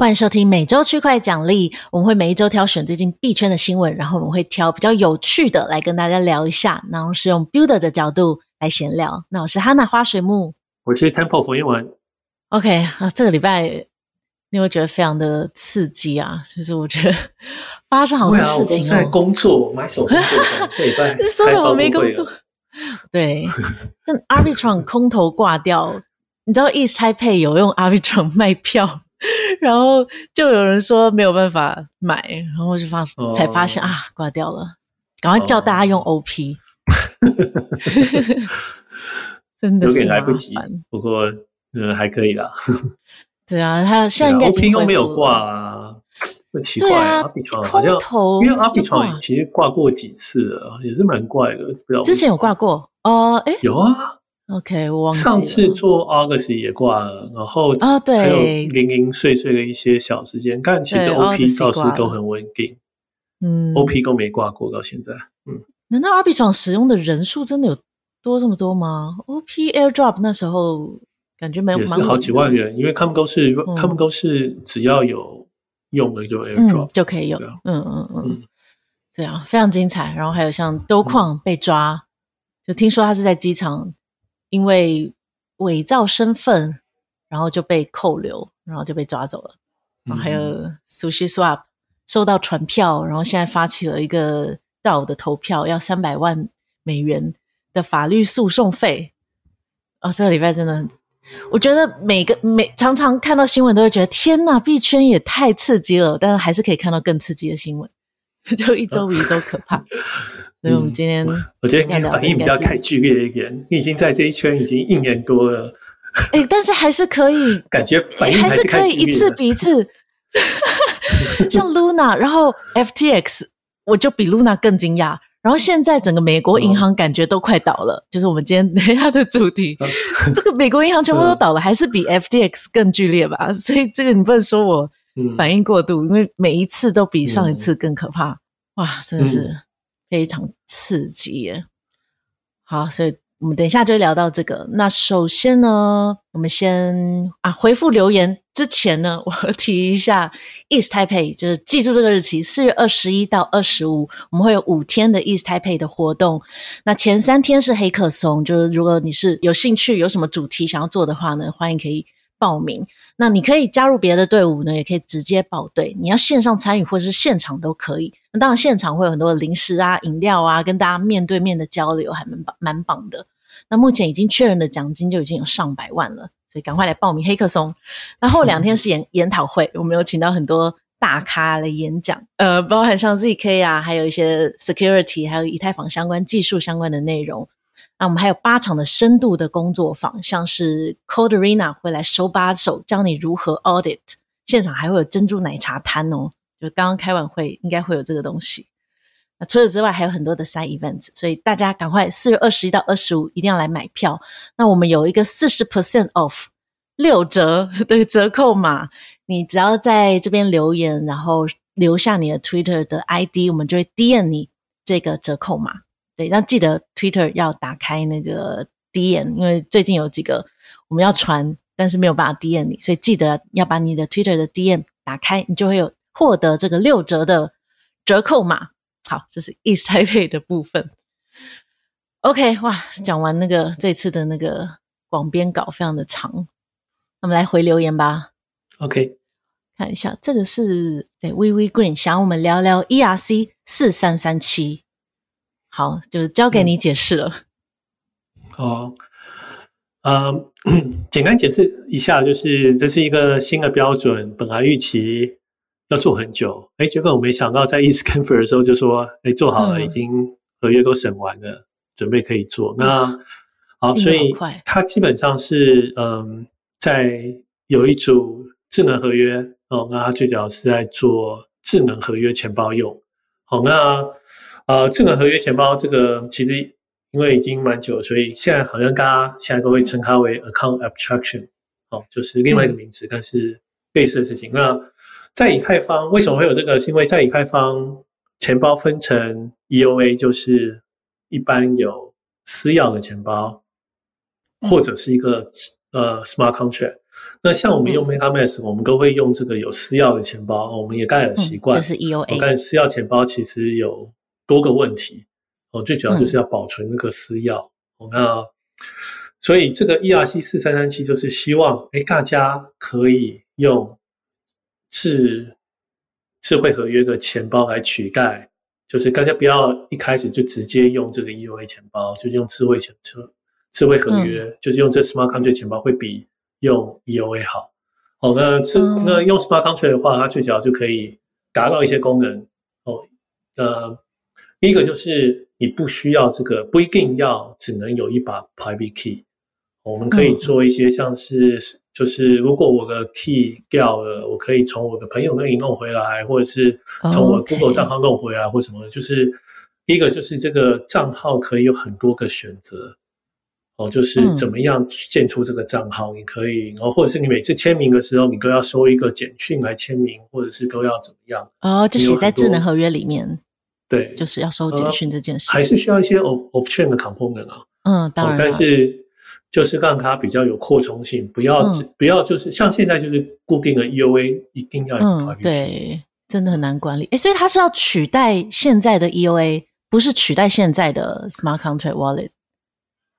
欢迎收听每周区块奖励，我们会每一周挑选最近币圈的新闻，然后我们会挑比较有趣的来跟大家聊一下，然后是用 Builder 的角度来闲聊。那我是哈娜花水木，我是 Temple 冯一文。OK 啊，这个礼拜你会觉得非常的刺激啊，就是我觉得发生好多事情、哦。在工作，买手工作，这礼拜 说我没工作。对，但 Arbitrum 空头挂掉，你知道 East Taipei 有用 Arbitrum 卖票。然后就有人说没有办法买，然后我就发、oh. 才发现啊，挂掉了，赶快叫大家用 OP，、oh. 真的是有点来不及，不过嗯还可以啦。对啊，他现在应该 OP 又没有挂啊，很奇怪啊，阿比床好像因为阿比床其实挂过几次了，也是蛮怪的，不知道之前有挂过哦，哎有啊。OK，我忘记上次做 August 也挂了，然后啊对，还有零零碎碎的一些小时间，但其实 OP 倒是都很稳定，嗯，OP 都没挂过到现在，嗯，难道 Arbitrum 使用的人数真的有多这么多吗？OP Airdrop 那时候感觉没有，也是好几万人，因为他们都是、嗯、他们都是只要有用的就 Airdrop、嗯、就可以用，嗯嗯嗯，对啊非常精彩。然后还有像兜矿被抓，嗯、就听说他是在机场。因为伪造身份，然后就被扣留，然后就被抓走了。然后还有 SushiSwap 收到传票，然后现在发起了一个 DAO 的投票，要三百万美元的法律诉讼费。哦，这个礼拜真的很，我觉得每个每常常看到新闻都会觉得天哪，币圈也太刺激了，但是还是可以看到更刺激的新闻，就一周比一周可怕。所以我们今天、嗯，我觉得你反应比较太剧烈一点。你已经在这一圈已经一年多了，哎、欸，但是还是可以，感觉反应还是，还是可以一次比一次。像 Luna，然后 FTX，我就比 Luna 更惊讶。然后现在整个美国银行感觉都快倒了，嗯、就是我们今天 等一下的主题，嗯、这个美国银行全部都倒了，嗯、还是比 FTX 更剧烈吧？所以这个你不能说我反应过度，嗯、因为每一次都比上一次更可怕。嗯、哇，真的是。非常刺激耶！好，所以我们等一下就会聊到这个。那首先呢，我们先啊回复留言之前呢，我提一下 East Taipei，就是记住这个日期，四月二十一到二十五，我们会有五天的 East Taipei 的活动。那前三天是黑客松，就是如果你是有兴趣，有什么主题想要做的话呢，欢迎可以。报名，那你可以加入别的队伍呢，也可以直接报队。你要线上参与或者是现场都可以。那当然现场会有很多的零食啊、饮料啊，跟大家面对面的交流，还蛮棒蛮棒的。那目前已经确认的奖金就已经有上百万了，所以赶快来报名黑客松。那后两天是研 研讨会，我们有请到很多大咖来演讲，呃，包含像 ZK 啊，还有一些 security，还有以太坊相关技术相关的内容。那我们还有八场的深度的工作坊，像是 code Rena 会来手把手教你如何 audit，现场还会有珍珠奶茶摊哦，就刚刚开完会应该会有这个东西。那除此之外还有很多的 side events，所以大家赶快四月二十一到二十五一定要来买票。那我们有一个四十 percent off 六折 的折扣码，你只要在这边留言，然后留下你的 Twitter 的 ID，我们就会 DM 你这个折扣码。对，那记得 Twitter 要打开那个 DM，因为最近有几个我们要传，但是没有办法 DM 你，所以记得要把你的 Twitter 的 DM 打开，你就会有获得这个六折的折扣码。好，这是 East Taipei 的部分。OK，哇，讲完那个这次的那个广编稿非常的长，那我们来回留言吧。OK，看一下这个是对 WeWe Green 想我们聊聊 ERC 四三三七。好，就交给你解释了。好、嗯，呃，简单解释一下，就是这是一个新的标准，本来预期要做很久，哎，结果我没想到在 ETHConf 的时候就说，哎，做好了，嗯、已经合约都审完了，准备可以做。那好，所以它基本上是，嗯，在有一组智能合约哦，那它最主要是在做智能合约钱包用。好，那。呃，智能合约钱包这个其实因为已经蛮久，所以现在好像大家现在都会称它为 account abstraction，哦，就是另外一个名词，但是类似的事情。那在以太坊为什么会有这个？是因为在以太坊钱包分成 EOA，就是一般有私钥的钱包，或者是一个呃 smart contract。那像我们用 MetaMask，、嗯、我们都会用这个有私钥的钱包，我们也该有习惯。就是 EOA。但私钥钱包其实有多个问题哦，最主要就是要保存那个私钥。嗯、那所以这个 ERC 四三三七就是希望，哎，大家可以用智智慧合约的钱包来取代，就是大家不要一开始就直接用这个 EOA 钱包，就用智慧钱车。智慧合约、嗯、就是用这 Smart Contract 钱包会比用 EOA 好。哦，那智、嗯、那用 Smart Contract 的话，它最主要就可以达到一些功能。哦，呃，第一个就是你不需要这个，不一定要只能有一把 Private Key。我们可以做一些像是，嗯、就是如果我的 Key 掉了，我可以从我的朋友那里弄回来，或者是从我 Google 账号弄回来，或什么。就是第一个就是这个账号可以有很多个选择。哦，就是怎么样建出这个账号？你可以，然后或者是你每次签名的时候，你都要收一个简讯来签名，或者是都要怎么样？哦，就写在智能合约里面。对，就是要收简讯这件事，还是需要一些 off-chain 的 component 啊。嗯，当然。但是就是让它比较有扩充性，不要只不要就是像现在就是固定的 EOA 一定要有。嗯，对，真的很难管理。诶，所以它是要取代现在的 EOA，不是取代现在的 Smart Contract Wallet。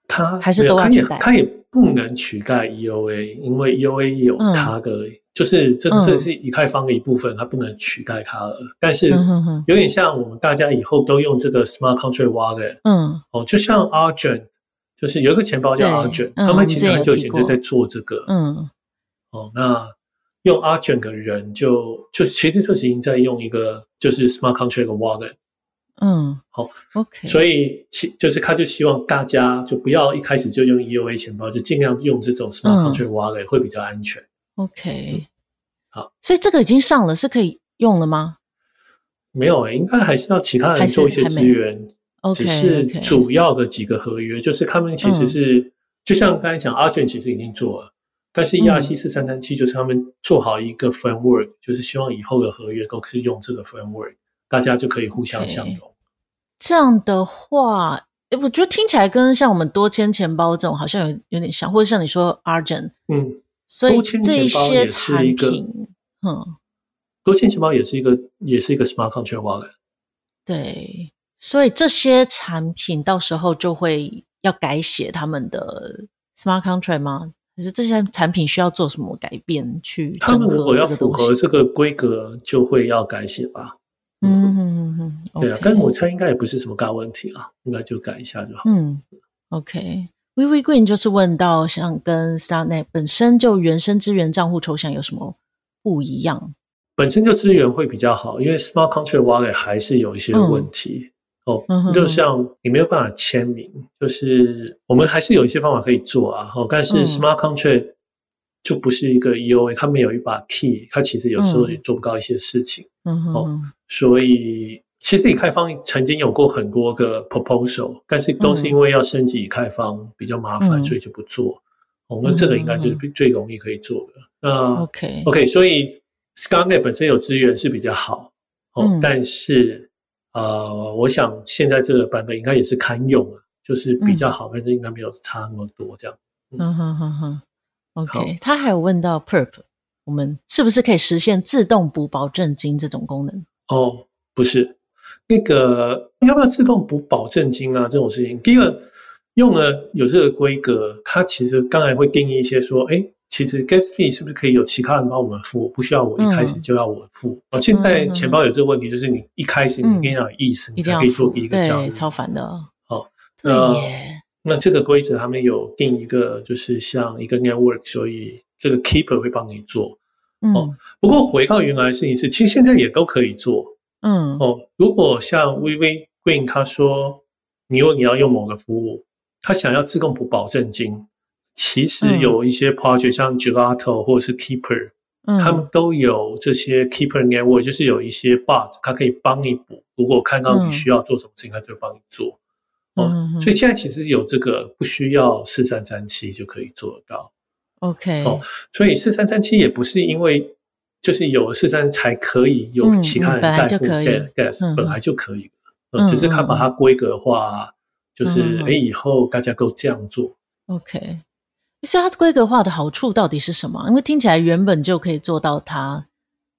它还是都要取代，它也不能取代 EOA，因为 EOA 有它的，嗯、就是这这是以太坊的一部分，它不能取代它了。但是有点像我们大家以后都用这个 Smart Contract Wallet，嗯，哦，就像 Argent，就是有一个钱包叫 Argent，他们其实很久以前就在做这个，嗯，哦，那用 Argent 的人就就其实就是已经在用一个就是 Smart Contract Wallet。嗯，好，OK，所以其就是他就希望大家就不要一开始就用 EOA 钱包，就尽量用这种 Smart Contract Wallet 会比较安全。OK，嗯，好，所以这个已经上了，是可以用了吗？没有应该还是要其他人做一些资源。OK，只是主要的几个合约，就是他们其实是、嗯、就像刚才讲，Argent 其实已经做了，但是 ERC 四三三七就是他们做好一个 framework，、嗯、就是希望以后的合约都可以用这个 framework，大家就可以互相相容。Okay. 这样的话，诶，我觉得听起来跟像我们多签钱包这种好像有有点像，或者像你说 Argent，嗯，所以这一些产品，嗯，多签钱包也是一个，也是一个 Smart Contract Wallet。对，所以这些产品到时候就会要改写他们的 Smart Contract 吗？可是这些产品需要做什么改变去？他们如果要符合这个规格，就会要改写吧。嗯哼哼哼，对啊，但我猜应该也不是什么大问题啊，应该就改一下就好。嗯，OK。微微 Green 就是问到，像跟 Starknet 本身就原生资源账户抽象有什么不一样？本身就资源会比较好，因为 Smart Contract Wallet 还是有一些问题、嗯、哦。嗯哼哼，就像你没有办法签名，就是我们还是有一些方法可以做啊。哦，但是 Smart Contract 就不是一个 EOA，它没有一把 key，它其实有时候也做不到一些事情。哦。所以，其实以开方曾经有过很多个 proposal，但是都是因为要升级以开方比较麻烦，嗯、所以就不做。我们、这个应该就是最容易可以做的。那 OK OK，所以 Starknet 本身有资源是比较好哦，嗯、但是呃，我想现在这个版本应该也是堪用了，就是比较好，嗯、但是应该没有差那么多这样。嗯。哼哼哼，OK，他还有问到 Perp，我们是不是可以实现自动补保证金这种功能？哦，不是，那个要不要自动补保证金啊？这种事情，第一个用了有这个规格，它其实刚才会定义一些说，哎，其实 gas fee 是不是可以有其他人帮我们付，不需要我一开始就要我付？哦、嗯，现在钱包有这个问题，就是你一开始你一定要有意识，嗯、你才可以做第一个交易，超烦的。好，那那这个规则他们有定一个，就是像一个 network，所以这个 keeper 会帮你做。哦，不过回到原来的事情是，其实现在也都可以做。嗯，哦，如果像 VV Green 他说，你如果你要用某个服务，他想要自动补保证金，其实有一些 project 像 Gelato 或者是 Keeper，嗯，他们都有这些 Keeper Network，就是有一些 bot，它可以帮你补。如果看到你需要做什么事情，他就会帮你做。哦，所以现在其实有这个，不需要四三三七就可以做得到。OK，哦，所以四三三七也不是因为就是有四三才可以有其他人代付 gas，本来就可以，呃，只是他把它规格化，就是哎以后大家都这样做。OK，所以它规格化的好处到底是什么？因为听起来原本就可以做到它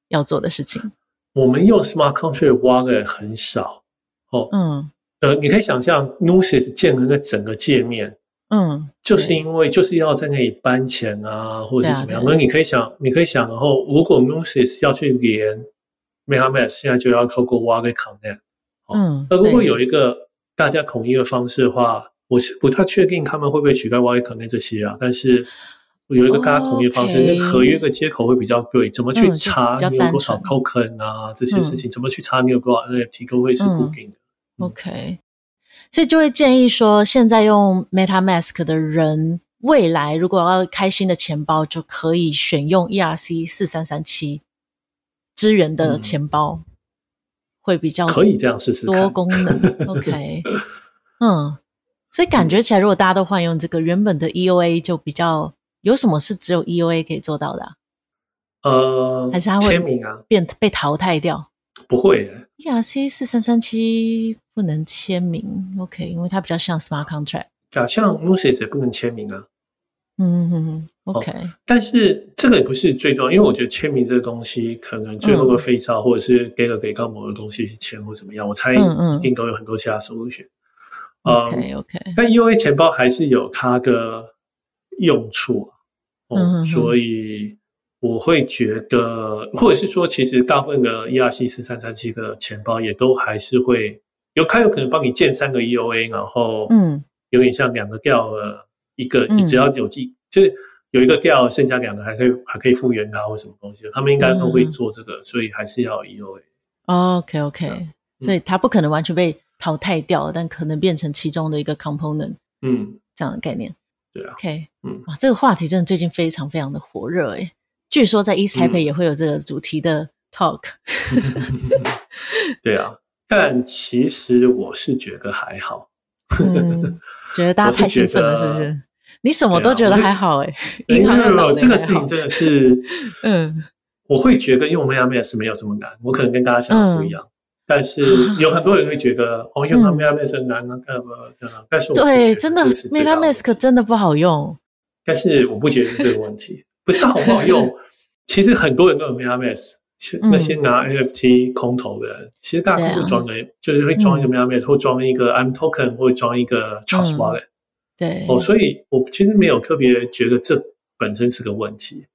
要做的事情。我们用 Smart Contract 挖的很少哦。嗯。呃，你可以想象 Gnosis 建了个整个界面，嗯，就是因为就是要在那里搬钱啊，或者是怎么样。那你可以想，你可以想，然后如果 Musis 要去连 MetaMask，现在就要透过 Wallet Connect。嗯。那如果有一个大家统一的方式的话，我是不太确定他们会不会取代 Wallet Connect 这些啊。但是有一个大家统一的方式，那合约的接口会比较贵，怎么去查你有多少 Token 啊？这些事情怎么去查你有多少 NFT 都会是固定的。OK，所以就会建议说，现在用 MetaMask 的人，未来如果要开新的钱包，就可以选用 ERC 四三三七支援的钱包，嗯、会比较可以这样试试多功能。OK，嗯，所以感觉起来，如果大家都换用这个原本的 EOA，就比较有什么是只有 EOA 可以做到的、啊？呃，还是它会签名啊，变被淘汰掉？不会耶，ERC 四三三七不能签名，OK，因为它比较像 Smart Contract，假像 Gnosis 也不能签名啊。嗯哼哼，OK，哦。但是这个也不是最重要，因为我觉得签名这个东西可能最后会飞烧，嗯、或者是给了给到某个东西去签或怎么样，我猜一定都有很多其他 solution。嗯嗯、OK OK，但 EOA 钱包还是有它的用处，哦、嗯哼哼，所以。我会觉得，或者是说，其实大部分的 ERC 四三三七的钱包也都还是会有，它有可能帮你建三个 EOA，然后嗯，有点像两个掉了一个，你只要有记、嗯，就是有一个掉，剩下两个还可以还可以复原它或什么东西，他们应该都会做这个，嗯、所以还是要 EOA。OK OK，、嗯、所以它不可能完全被淘汰掉，但可能变成其中的一个 component，嗯，这样的概念。对啊，OK，嗯，哇，这个话题真的最近非常非常的火热诶。据说在 East Taipei 也会有这个主题的 talk，嗯。对啊，但其实我是觉得还好。嗯，觉得大家太兴奋了，是不是？你什么都觉得还好哎？银行的这个事情真的是，嗯，我会觉得用 MetaMask 没有这么难。我可能跟大家想的不一样，嗯，但是 有很多人会觉得，嗯，哦，用 MetaMask 很难啊，干嘛干嘛？但是我对，真的 MetaMask 真的不好用。但是我不觉得是这个问题。不是好不好用？其实很多人都有 MetaMask，那些拿 NFT 空投的人，嗯、其实大家都会装个、啊，就是会装一个 MetaMask，、嗯、或装一个 I'm Token，或装一个 Trust Wallet、嗯。对，哦，所以我其实没有特别觉得这本身是个问题，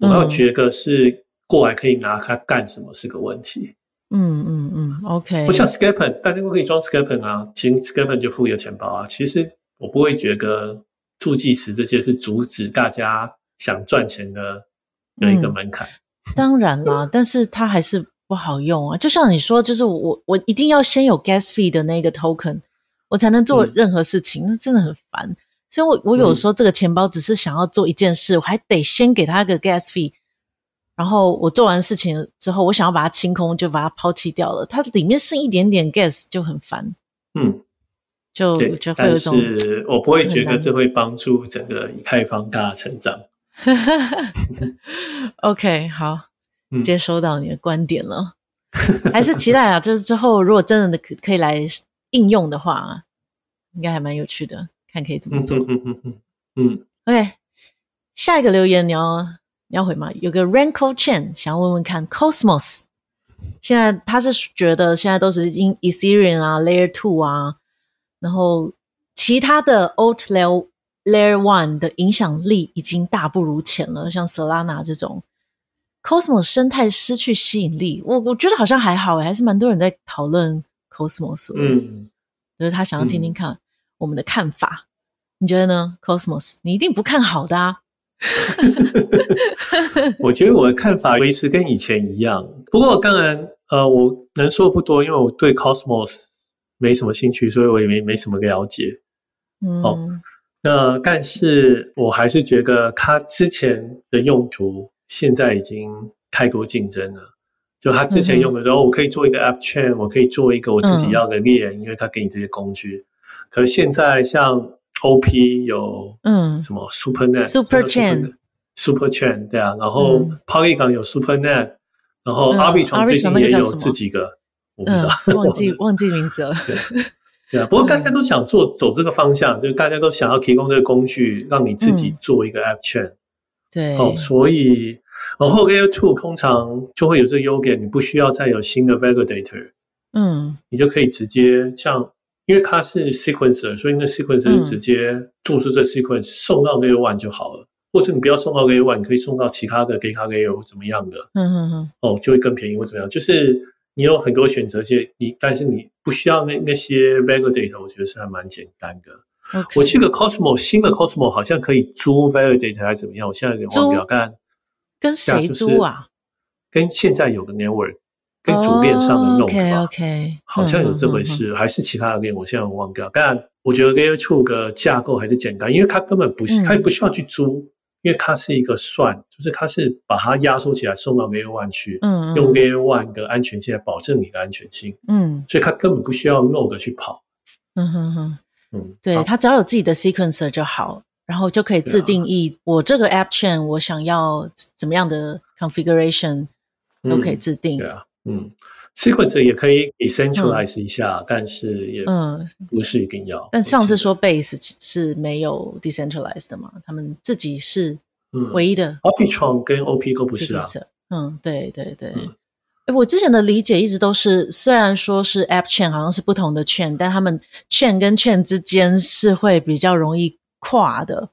嗯、我要觉得是过来可以拿它干什么是个问题。嗯嗯嗯，OK。不像 SCALPN，大家都可以装 SCALPN 啊，其实 SCALPN 就付一个钱包啊。其实我不会觉得助记词这些是阻止大家。想赚钱的有一个门槛、嗯，当然啦，但是它还是不好用啊。就像你说，就是我我一定要先有 gas fee 的那个 token，我才能做任何事情，那、嗯、真的很烦。所以我我有时候这个钱包只是想要做一件事，嗯、我还得先给他一个 gas fee，然后我做完事情之后，我想要把它清空，就把它抛弃掉了。它里面剩一点点 gas 就很烦。嗯，就就会有种，但是我不会觉得这会帮助整个以太坊大成长。OK，好，接收到你的观点了，嗯、还是期待啊！就是之后如果真的可可以来应用的话，应该还蛮有趣的，看可以怎么做。嗯嗯嗯嗯。OK，下一个留言你要你要回吗？有个 Ranko Chen 想要问问看，Cosmos 现在他是觉得现在都是 In Ethereum 啊，Layer Two 啊，然后其他的 Old Layer Layer One 的影响力已经大不如前了，像 Solana 这种 Cosmos 生态失去吸引力，我我觉得好像还好诶，还是蛮多人在讨论 Cosmos。嗯，就是他想要听听看我们的看法，嗯、你觉得呢？Cosmos，你一定不看好的啊？我觉得我的看法维持跟以前一样，不过当然，呃，我能说不多，因为我对 Cosmos 没什么兴趣，所以我也没没什么了解。嗯。哦那但是我还是觉得它之前的用途现在已经太多竞争了。就它之前用的时候，我可以做一个 App Chain，我可以做一个我自己要的链，因为它给你这些工具。可是现在像 OP 有嗯什么 SuperNet、Super Chain、Super Chain 对啊，然后 Polygon 有 SuperNet，然后 Arbitrum 最近也有自己个，我不知道，忘记 忘记名字了。对啊，不过大家都想做走这个方向，就是大家都想要提供这个工具，让你自己做一个 App Chain。对，哦，所以然后 Layer 2通常就会有这个优点，你不需要再有新的 Validator。嗯，你就可以直接像，因为它是 Sequencer，所以那 Sequencer 直接做出这 Sequence 送到 Layer 1就好了。或者你不要送到 Layer 1，你可以送到其他的 Data Layer 怎么样的？嗯嗯嗯。哦，就会更便宜或怎么样？就是你有很多选择性，你但是你不需要那那些 Validator，我觉得是还蛮简单的。Okay. 我记得 Cosmos 新的 Cosmos 好像可以租 Validator 还是怎么样？我现在有点忘掉。但跟谁租啊？跟现在有个 Network，跟主链上的 Node 吧。Oh, OK 好像有这回事，嗯、还是其他的链？我现在忘掉。但我觉得 Layer 2的架构还是简单，因为它根本不是，它也不需要去租。嗯因为它是一个算，就是它是把它压缩起来送到 Layer 1去，嗯，嗯，用 Layer 1的安全性来保证你的安全性，嗯，所以它根本不需要 Node 去跑，嗯哼哼，嗯，对，它只要有自己的 Sequencer 就好，然后就可以自定义我这个 App Chain 我想要怎么样的 Configuration 都可以自定，对啊，嗯。Sequencer 也可以 decentralize 一下，嗯、但是也嗯不是一定要。嗯、但上次说 Base 是没有 decentralized 的嘛？他们自己是唯一的。嗯、Arbitrum 跟 OP 都不是啊。嗯，对对对。嗯、我之前的理解一直都是，虽然说是 App Chain 好像是不同的 Chain，但他们 Chain 跟 Chain 之间是会比较容易跨的。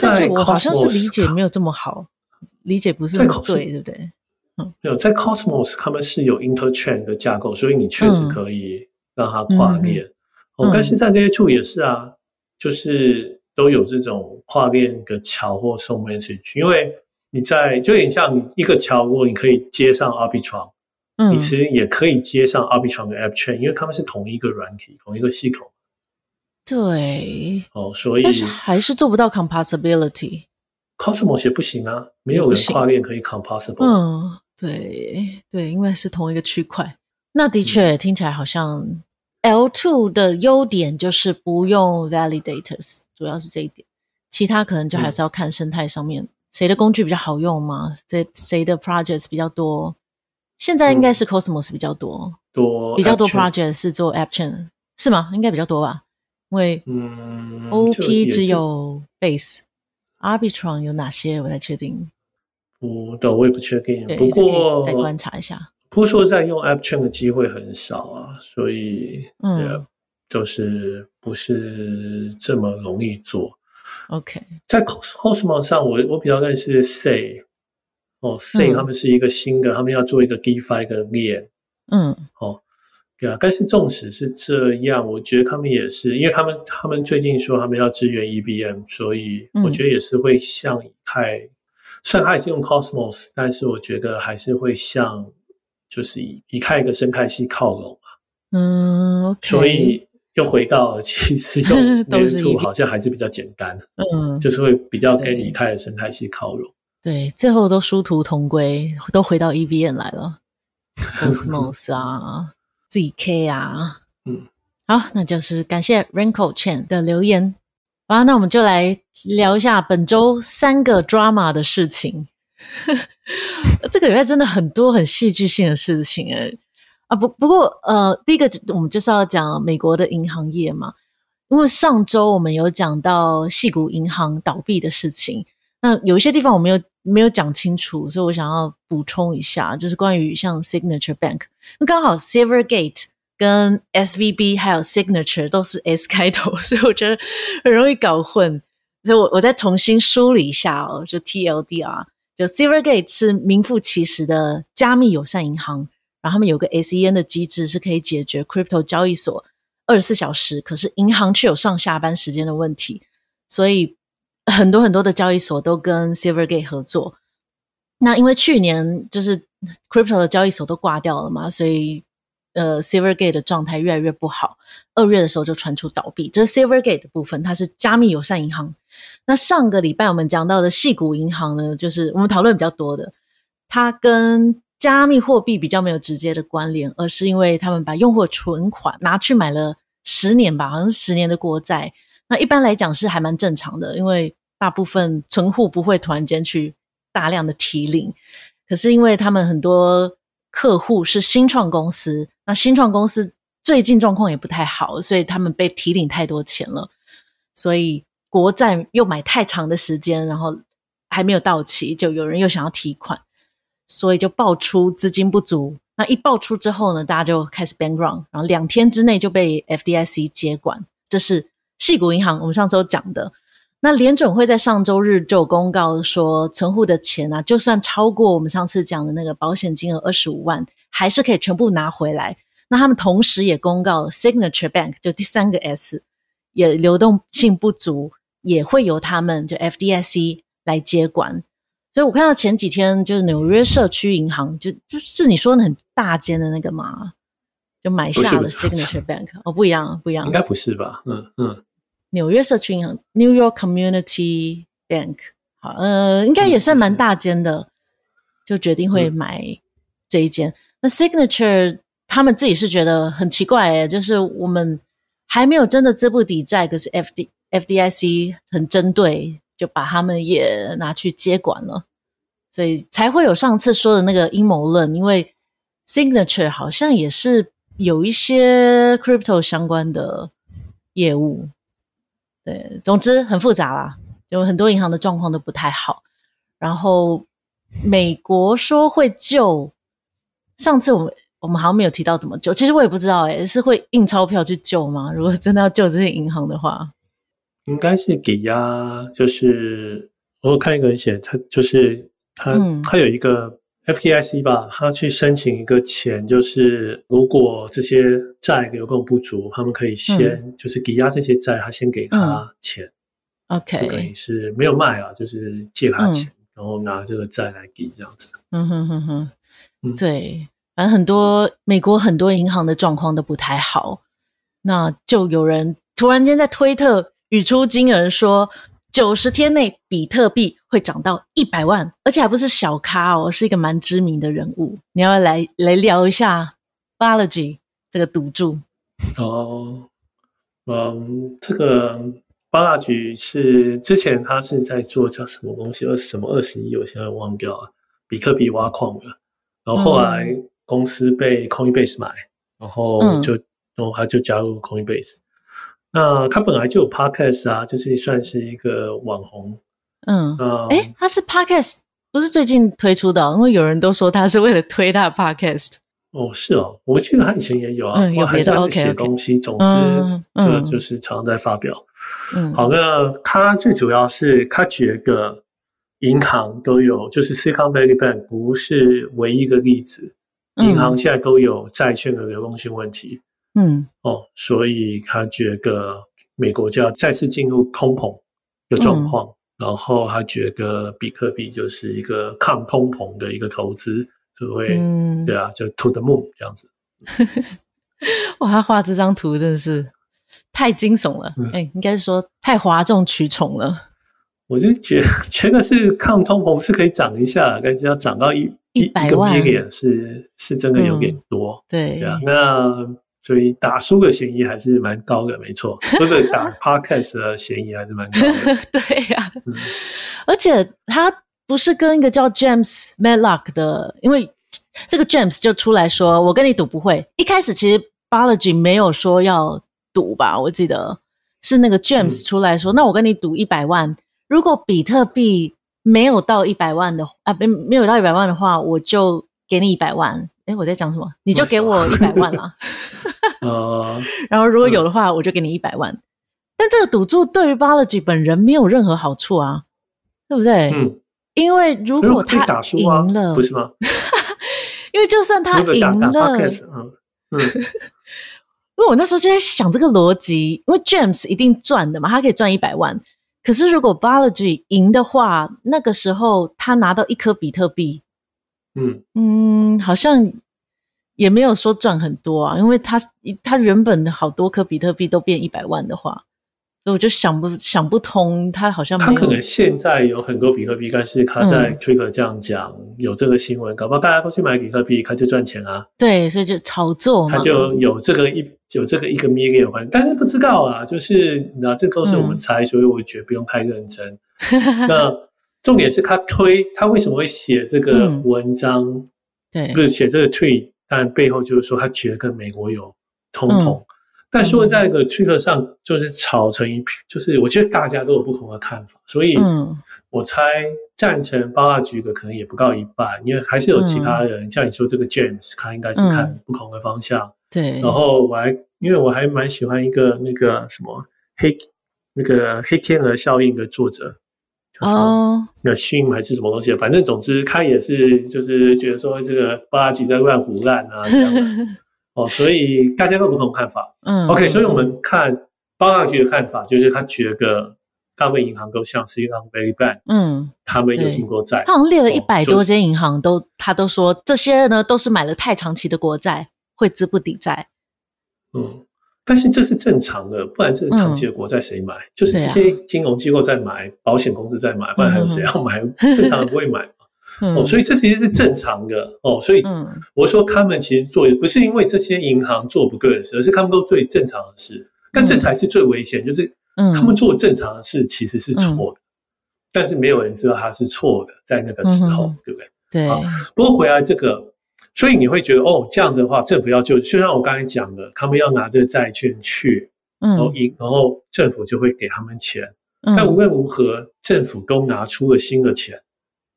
但是我好像是理解没有这么好，理解不是很对，对不对？有在 Cosmos，他们是有 Interchain 的架构，所以你确实可以让它跨链。嗯、哦，但是在 Layer 2也是啊，就是都有这种跨链的桥或送 message，因为你在就有点像一个桥，如果你可以接上 Arbitrum，嗯，你其实也可以接上 Arbitrum 的 App Chain，因为他们是同一个软体，同一个系统。对。哦，所以但是还是做不到 Composibility。Cosmos 也不行啊，没有人跨链可以 Composable。嗯。对对，因为是同一个区块，那的确听起来好像 L2 的优点就是不用 validators，主要是这一点，其他可能就还是要看生态上面、嗯、谁的工具比较好用嘛，这谁的 projects 比较多。现在应该是 Cosmos 比较多，多比较多 project 是做 App Chain 是吗？应该比较多吧，因为嗯，OP 只有 Base，Arbitron 有哪些？我才确定。不的，我也不确定。不过再观察一下。不说在用 App Chain 的机会很少啊，所以嗯，就是不是这么容易做。OK，在 Cosmos 上我，我我比较认识 Sei 哦，Sei 他们是一个新的，嗯、他们要做一个 DeFi 的链。嗯，哦，对啊，但是纵使是这样，我觉得他们也是，因为他们他们最近说他们要支援 EBM，所以我觉得也是会像以太。虽然它也是用 Cosmos，但是我觉得还是会向就是以以太一个生态系靠拢嘛。嗯，okay、所以又回到了其实用 Layer 2好像还是比较简单。嗯，就是会比较跟以太的生态系靠拢。对，最后都殊途同归，都回到 EVM 来了。Cosmos 啊，ZK 啊，嗯，好，那就是感谢 Raincoat Chen 的留言。好，那我们就来聊一下本周三个 drama 的事情。这个礼拜真的很多很戏剧性的事情诶啊，不不过呃，第一个我们就是要讲美国的银行业嘛，因为上周我们有讲到矽谷银行倒闭的事情，那有一些地方我没有没有讲清楚，所以我想要补充一下，就是关于像 Signature Bank，那刚好 Silvergate。跟 SVB 还有 Signature 都是 S 开头，所以我觉得很容易搞混。所以我我再重新梳理一下哦，就 TLDR，就 Silvergate 是名副其实的加密友善银行，然后他们有个 SEN 的机制是可以解决 Crypto 交易所二十四小时，可是银行却有上下班时间的问题，所以很多很多的交易所都跟 Silvergate 合作。那因为去年就是 Crypto 的交易所都挂掉了嘛，所以。呃，Silvergate 的状态越来越不好，二月的时候就传出倒闭。这是 Silvergate 的部分，它是加密友善银行。那上个礼拜我们讲到的矽谷银行呢，就是我们讨论比较多的，它跟加密货币比较没有直接的关联，而是因为他们把用户存款拿去买了十年吧，好像是十年的国债。那一般来讲是还蛮正常的，因为大部分存户不会突然间去大量的提领。可是因为他们很多客户是新创公司。那新创公司最近状况也不太好，所以他们被提领太多钱了，所以国债又买太长的时间，然后还没有到期，就有人又想要提款，所以就爆出资金不足。那一爆出之后呢，大家就开始 bank run，然后两天之内就被 FDIC 接管。这是矽谷银行，我们上周讲的。那联准会在上周日就有公告说，存户的钱啊，就算超过我们上次讲的那个保险金额二十五万，还是可以全部拿回来。那他们同时也公告了，Signature Bank 就第三个 S 也流动性不足，也会由他们就 FDIC 来接管。所以我看到前几天就是纽约社区银行，就就是你说的很大间的那个嘛，就买下了 Signature Bank。哦，不一样，不一样，应该不是吧？嗯嗯。纽约社区银行 （New York Community Bank） 好，呃，应该也算蛮大间的，就决定会买这一间。那 Signature 他们自己是觉得很奇怪诶，就是我们还没有真的资不抵债，可是 FD FDIC 很针对，就把他们也拿去接管了，所以才会有上次说的那个阴谋论。因为 Signature 好像也是有一些 crypto 相关的业务。对，总之很复杂啦，有很多银行的状况都不太好。然后美国说会救，上次我们我们好像没有提到怎么救，其实我也不知道诶，是会印钞票去救吗？如果真的要救这些银行的话，应该是抵押，就是我看一个人写，他就是他、嗯、他有一个。FDIC 吧，他去申请一个钱，就是如果这些债流动不足，他们可以先、嗯、就是抵押这些债，他先给他钱。嗯、OK，等于是没有卖啊，就是借他钱，嗯、然后拿这个债来抵这样子。嗯哼哼哼，嗯、对，反正很多美国很多银行的状况都不太好，那就有人突然间在推特语出惊人说。九十天内，比特币会涨到一百万，而且还不是小咖哦，是一个蛮知名的人物。你要来来聊一下 Balaji 这个赌注哦，嗯，这个 Balaji 是之前他是在做叫什么东西，二什么二十一，我现在忘掉了，比特币挖矿的。然后后来公司被 Coinbase 买，嗯、然后就然后他就加入 Coinbase。那他本来就有 podcast 啊，就是算是一个网红。嗯，哎、嗯，他是 podcast 不是最近推出的，因为有人都说他是为了推他的 podcast。哦，是哦，我记得他以前也有啊，嗯、有别的还是写东西，总之就就是常常在发表。嗯，好，那他最主要是他觉得银行都有，就是 Silicon Valley Bank 不是唯一一个例子，银行现在都有债券的流动性问题。嗯，哦，所以他觉得美国就要再次进入通膨的状况，嗯、然后他觉得比特币就是一个抗通膨的一个投资，就会，嗯、对啊，就 to the moon 这样子。哇，他画这张图真的是太惊悚了，哎、嗯，应该是说太哗众取宠了。我就觉得 觉得是抗通膨是可以涨一下，但是要涨到一一百万一个 million 是是真的有点多，嗯、对，对啊，那。所以打输的嫌疑还是蛮高的，没错。不是打 podcast 的嫌疑还是蛮高的。对呀、啊，嗯、而且他不是跟一个叫 James Madlock 的，因为这个 James 就出来说：“我跟你赌不会。”一开始其实 Balaji 没有说要赌吧？我记得是那个 James 出来说：“嗯、那我跟你赌一百万，如果比特币没有到一百万的啊，没没有到一百万的话，我就给你一百万。”哎，我在讲什么？你就给我一百万啊！呃，然后如果有的话，嗯、我就给你一百万。但这个赌注对于 Balaji 本人没有任何好处啊，对不对？嗯，因为如果他赢了，不是吗？因为就算他赢了，嗯嗯，因为我那时候就在想这个逻辑，因为 James 一定赚的嘛，他可以赚一百万。可是如果 Biology 赢的话，那个时候他拿到一颗比特币。嗯嗯，好像也没有说赚很多啊，因为他他原本的好多颗比特币都变一百万的话，所以我就想不想不通，他好像，他可能现在有很多比特币，但是他在推特这样讲，嗯、有这个新闻，搞不好大家都去买比特币，他就赚钱啊。对，所以就炒作嘛，他就有这个一有这个一个 million，但是不知道啊，就是那这都是我们猜，嗯、所以我觉得不用太认真。那。重点是他推，他为什么会写这个文章？嗯、对，不是写这个 tweet，但背后就是说他觉得跟美国有通膨。嗯、但说在一个推特上就是吵成一片，就是我觉得大家都有不同的看法，所以我猜赞成八大局的可能也不到一半，因为还是有其他人，嗯、像你说这个 James，他应该是看不同的方向。对，然后我还因为我还蛮喜欢一个那个什么黑那个黑天鹅效应的作者。哦，那讯还是什么东西？反正总之，他也是就是觉得说这个八大局在乱唬烂啊 这样的哦，所以大家都不同看法。嗯，OK，所以我们看巴拉菊的看法，就是他觉得大部分银行都像 Silicon Valley Bank，嗯，他们有这么多债，他好像列了一百多间银行都，都、就是、他都说这些呢都是买了太长期的国债，会资不抵债。嗯。但是这是正常的，不然这是长期的国债谁买？嗯、就是这些金融机构在买，啊、保险公司在买，不然还有谁要买？嗯、正常的不会买嘛？嗯、哦，所以这其实是正常的哦。所以我说他们其实做的不是因为这些银行做不对的事，而是他们都最正常的事。但这才是最危险，就是他们做正常的事其实是错的，嗯、但是没有人知道他是错的，在那个时候，嗯、对不对？对。不过回来这个。所以你会觉得哦，这样子的话，政府要救，就像我刚才讲的，他们要拿这个债券去，然后银，然后政府就会给他们钱。嗯、但无论如何，政府都拿出了新的钱。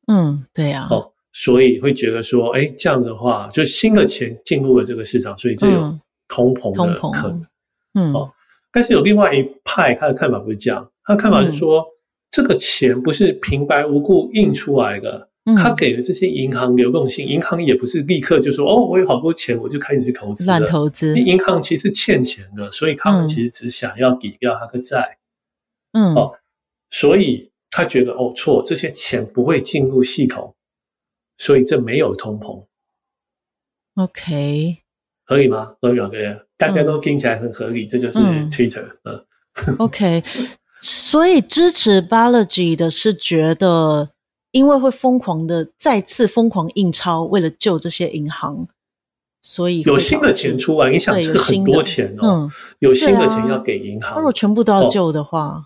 嗯，对呀、啊。哦，所以会觉得说，哎，这样的话，就新的钱进入了这个市场，所以这有通膨的可能。嗯。哦，但是有另外一派，他的看法不是这样，他的看法是说，嗯、这个钱不是平白无故印出来的。他给了这些银行流动性，银行也不是立刻就说哦，我有好多钱，我就开始去投资。乱投资，银行其实欠钱的，所以他们其实只想要抵掉他的债。嗯，哦，所以他觉得哦错，这些钱不会进入系统，所以这没有通膨。OK，合理吗？合理吗？大家都听起来很合理，这就是 Twitter。嗯，OK，所以支持 Balaji 的是觉得。因为会疯狂的再次疯狂印钞，为了救这些银行，所以有新的钱出来。你想，这个很多钱哦，嗯，有新的钱要给银行。如果全部都要救的话，哦、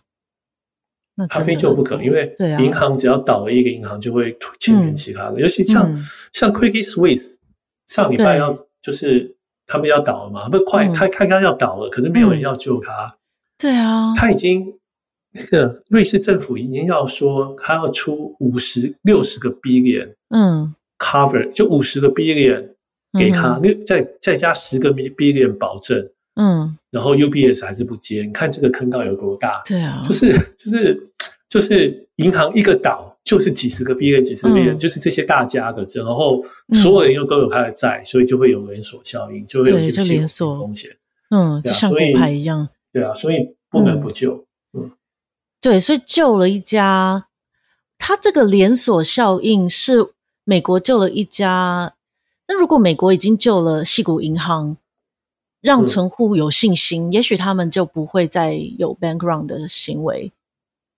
那他非救不可，因为银行只要倒了一个银行，就会牵连其他的。嗯、尤其像、嗯、像 Credit Suisse 上礼拜要就是他们要倒了嘛，不是快他刚刚要倒了，可是没有人要救他。对啊，他已经。那个瑞士政府已经要说，他要出五十六十个 billion，嗯，cover 就五十个 billion 给他，六再再加十个 billion 保证，嗯，然后 UBS 还是不接，你看这个坑道有多大？对啊，就是就是就是银行一个倒就是几十个 billion 几十个 billion，就是这些大家的，然后所有人又都有他的债，所以就会有连锁效应，就会有一些连锁。风险，嗯，就像股牌一样，对啊，所以不能不救。对，所以救了一家，它这个连锁效应是美国救了一家。那如果美国已经救了矽谷银行，让存户有信心，嗯、也许他们就不会再有 bank run 的行为，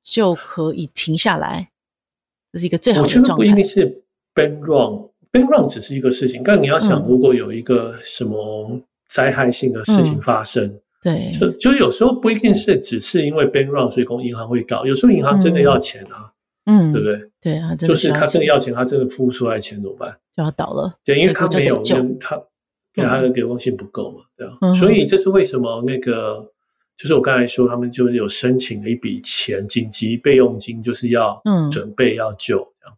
就可以停下来。这是一个最好的状态。我觉得不一定是 bank run，bank run 只是一个事情，但你要想，如果有一个什么灾害性的事情发生。嗯对，就就有时候不一定是只是因为 bank run 所以公银行会搞，有时候银行真的要钱啊，嗯，对不对？对啊，就是他真的要钱，他真的付不出来钱怎么办？就要倒了。对，因为他没有，他给他的流动性不够嘛，对啊。所以这是为什么那个，就是我刚才说他们就是有申请了一笔钱，紧急备用金，就是要准备要救这样。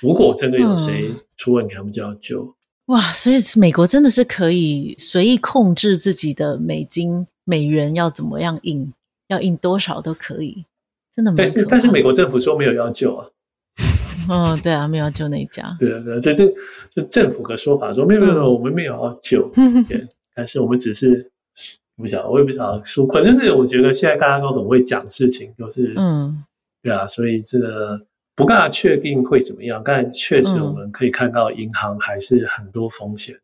如果真的有谁出问题，他们就要救。哇，所以美国真的是可以随意控制自己的美金、美元要怎么样印，要印多少都可以，真的没。但是但是美国政府说没有要救啊。嗯，对啊，没有要救那一家。对啊，对啊，这这这政府的说法说没有没有，我们没有要救，对，但是我们只是不晓得，我也不晓得纾困，就是我觉得现在大家都很会讲事情，就是嗯，对啊，所以这个。不大确定会怎么样，但确实我们可以看到银行还是很多风险。嗯、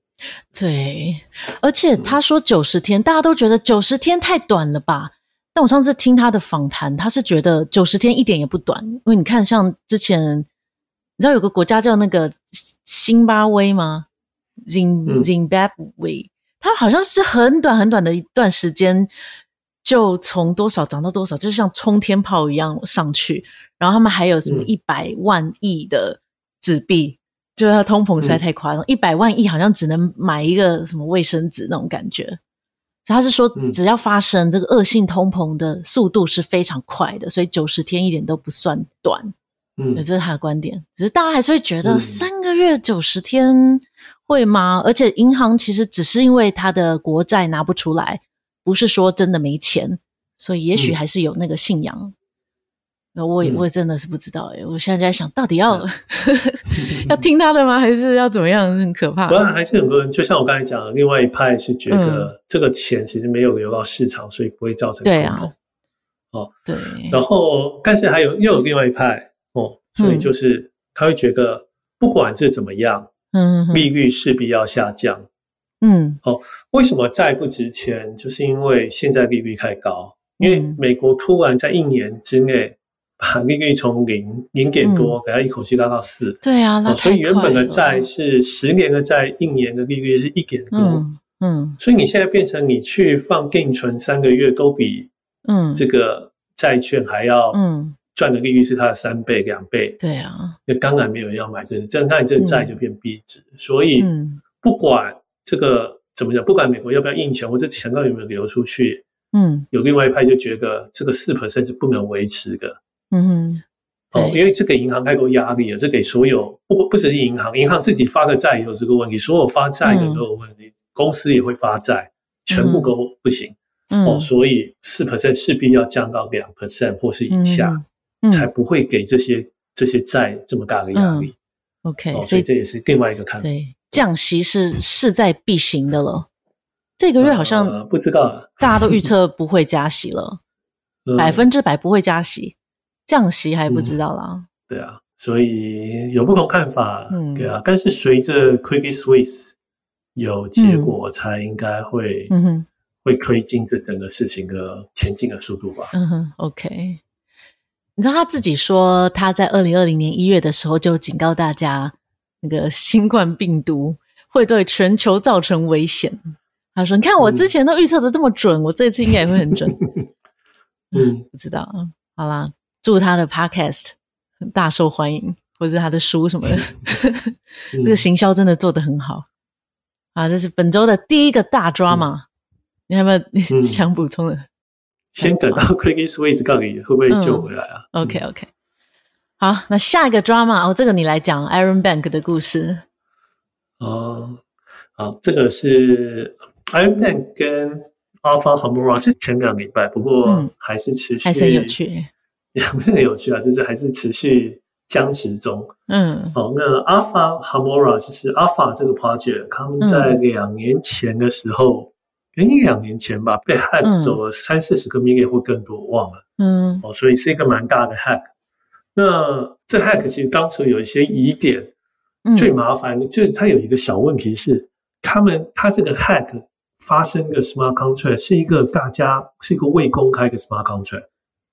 对，而且他说九十天，嗯、大家都觉得九十天太短了吧？但我上次听他的访谈，他是觉得九十天一点也不短，因为你看，像之前你知道有个国家叫那个辛巴威吗？Zim Zimbabwe，它好像是很短很短的一段时间，就从多少涨到多少，就是像冲天炮一样上去。然后他们还有什么一百万亿的纸币，嗯、就是它通膨实在太夸张，一百、嗯、万亿好像只能买一个什么卫生纸那种感觉。他是说，只要发生这个恶性通膨的速度是非常快的，所以九十天一点都不算短。嗯，这是他的观点。只是大家还是会觉得三个月九十天会吗？而且银行其实只是因为它的国债拿不出来，不是说真的没钱，所以也许还是有那个信仰。那我也我也真的是不知道哎、欸、我现在在想到底要、嗯、要听他的吗？还是要怎么样？很可怕。不然还是很多人，就像我刚才讲的，另外一派是觉得这个钱其实没有流到市场，所以不会造成通膨。对啊。哦，对。然后，但是还有又有另外一派哦，所以就是他会觉得不管这怎么样，嗯，利率势必要下降。嗯。哦，为什么债不值钱？就是因为现在利率太高，因为美国突然在一年之内。把利率从零零点多给它一口气拉到四，对啊，那所以原本的债是十年的债，一年的利率是一点多，嗯，所以你现在变成你去放定存三个月都比嗯。这个债券还要嗯。赚的利率是它的三倍两倍，对啊，那当然没有人要买这个，这样那你这个债就变壁纸，所以不管这个怎么讲，不管美国要不要印钱或者钱到底有没有流出去，嗯，有另外一派就觉得这个四 percent 是不能维持的。嗯哼，哦，因为这给银行太多压力了，这给所有不不只是银行，银行自己发个债也有这个问题，所有发债的都有问题，嗯、公司也会发债，全部都不行。嗯、哦，所以四 percent 势必要降到两 percent 或是以下，才不会给这些这些债这么大的压力。嗯、OK，哦、所以这也是另外一个看法。对，降息是势在必行的了。这个月好像不知道，大家都预测不会加息了，百分之百不会加息。降息还不知道啦、嗯，对啊，所以有不同看法，嗯，对啊。但是随着 Credit Suisse 有结果，才应该会，嗯哼，会推进这整个事情的前进的速度吧。嗯哼，OK。你知道他自己说，他在二零二零年一月的时候就警告大家，那个新冠病毒会对全球造成危险。他说：“你看我之前都预测的这么准，嗯、我这次应该也会很准。”嗯，不知道啊。好啦。祝他的 podcast 很大受欢迎，或者他的书什么的，这个行销真的做得很好啊！这是本周的第一个大 drama，、嗯、你有没有想补充的？嗯、先等到 Credit Suisse 告诉你会不会救回来啊、嗯、？OK OK，好，那下一个 drama 哦，这个你来讲 Iron Bank 的故事。哦，好，这个是 Iron Bank 跟 Alpha Hamura 是前两礼拜，不过还是持续，还是很有趣。也不是很有趣啊，就是还是持续僵持中。嗯，哦，那 Alpha Hamura 就是 Alpha 这个 project，他们在两年前的时候，嗯、一两年前吧，被 hack 走了三四十个 million 或更多，我忘了。嗯，哦，所以是一个蛮大的 hack。那这 hack 其实当时有一些疑点，嗯、最麻烦的就是它有一个小问题是，他们他这个 hack 发生的 smart contract 是一个大家是一个未公开的 smart contract。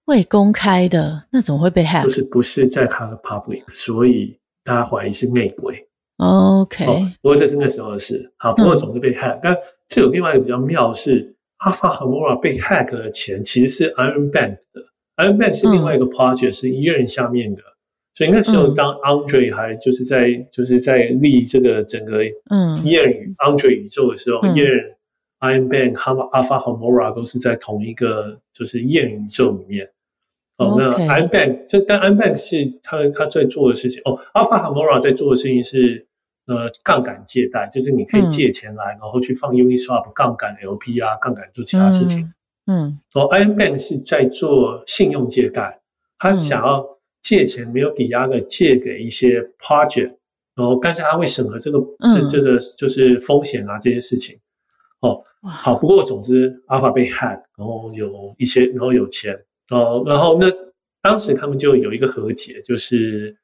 未公开的，那怎么会被 hack？就是不是在它的 public，所以大家怀疑是内鬼。OK，哦，不过这是那时候的事。好，不过总是被 hack。嗯、但这有另外一个比较妙是，Alpha Homura 被 hack 的钱其实是 Iron Bank 的。Iron Bank 是另外一个 PROJECT，是 EAN 下面的。所以那时候当 ANDRI 还就是在就是在立这个整个 EAN ANDRI 宇宙的时候，Iron Bank 们 Alpha 和 MORA 都是在同一个，就是 EAN 宇宙里面。哦，那 Iron Bank 但 Iron Bank 是他他在做的事情。哦，Alpha 和 MORA 在做的事情是呃杠杆借贷，就是你可以借钱来，然后去放 UNISWAP 杠杆 LP 啊，杠杆做其他事情。嗯哦，Iron Bank 是在做信用借贷，他想要借钱没有抵押的借给一些 project，然后但是他会审核这个这、嗯、这个就是风险啊这些事情。哦，好，不过总之 Alpha 被 hack，然后有一些然后有钱。哦，然后那当时他们就有一个和解，就是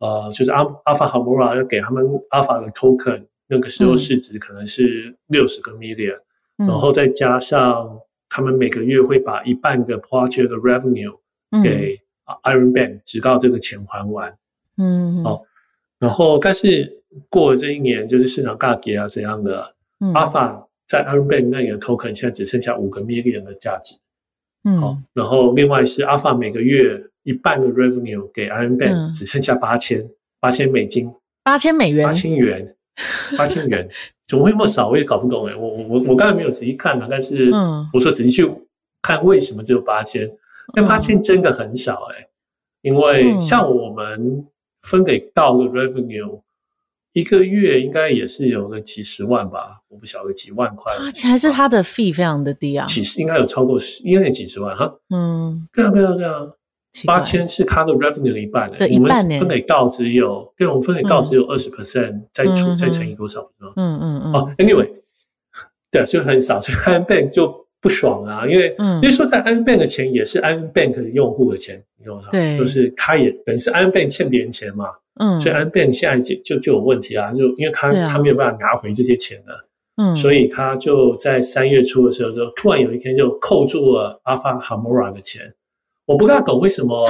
呃，就是阿阿法哈莫拉要给他们阿法的 token，那个时候市值可能是六十个 million，、嗯、然后再加上他们每个月会把一半的 project 的 revenue 给 Iron Bank，直到这个钱还完。嗯，哦，然后但是过了这一年，就是市场大跌啊怎样的，阿法、嗯、在 Iron Bank 那里的 token 现在只剩下五个 million 的价值。嗯，好，然后另外是 Alpha 每个月一半的 revenue 给 Iron Bank，只剩下八千八千美金，八千美元，八千元，八千元怎么会那么少？我也搞不懂哎、欸。我我我我刚才没有仔细看啊，但是我说仔细去看为什么只有八千？那八千真的很少哎、欸，因为像我们分给到的 revenue。一个月应该也是有个几十万吧，我不晓得几万块。而且还是他的 fee 非常的低啊，几十应该有超过十，应该有几十万哈。嗯，对啊，对啊，对啊，八千是他的 revenue 的一半的，一半呢。分给到只有，对，我们分给到只有二十 percent，再除再乘以多少？嗯嗯嗯。哦，anyway，对，就很少，所以 ironbank 就不爽啊，因为因为说在 ironbank 的钱也是 ironbank 的用户的钱，你懂吗？对，就是他也等于是 ironbank 欠别人钱嘛。嗯，所以 ironbank 现在就就就有问题啊，就因为他、啊、他没有办法拿回这些钱了，嗯，所以他就在三月初的时候，就突然有一天就扣住了 Alpha Homora 的钱。我不大懂为什么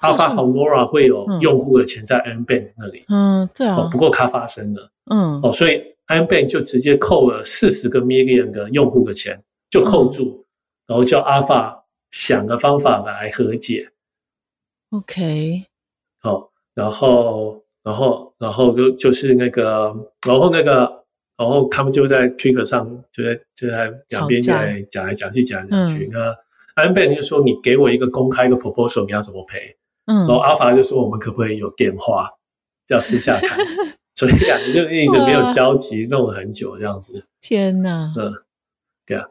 Alpha Homora 会有用户的钱在 ironbank 那里，嗯，对啊，不过它发生了，嗯，哦，所以 ironbank 就直接扣了四十个 million 的用户的钱，就扣住，嗯、然后叫 Alpha 想个方法来和解。OK，好。然后，然后，然后就就是那个，然后那个，然后他们就在 Twitter 上就在就在两边在讲来讲去讲来讲去。那 ironbank 就说你给我一个公开一个 proposal，你要怎么赔？嗯，然后 Alpha 就说我们可不可以有电话，要私下谈？所以两个就一直没有交集，弄了很久这样子。天哪！嗯，对啊。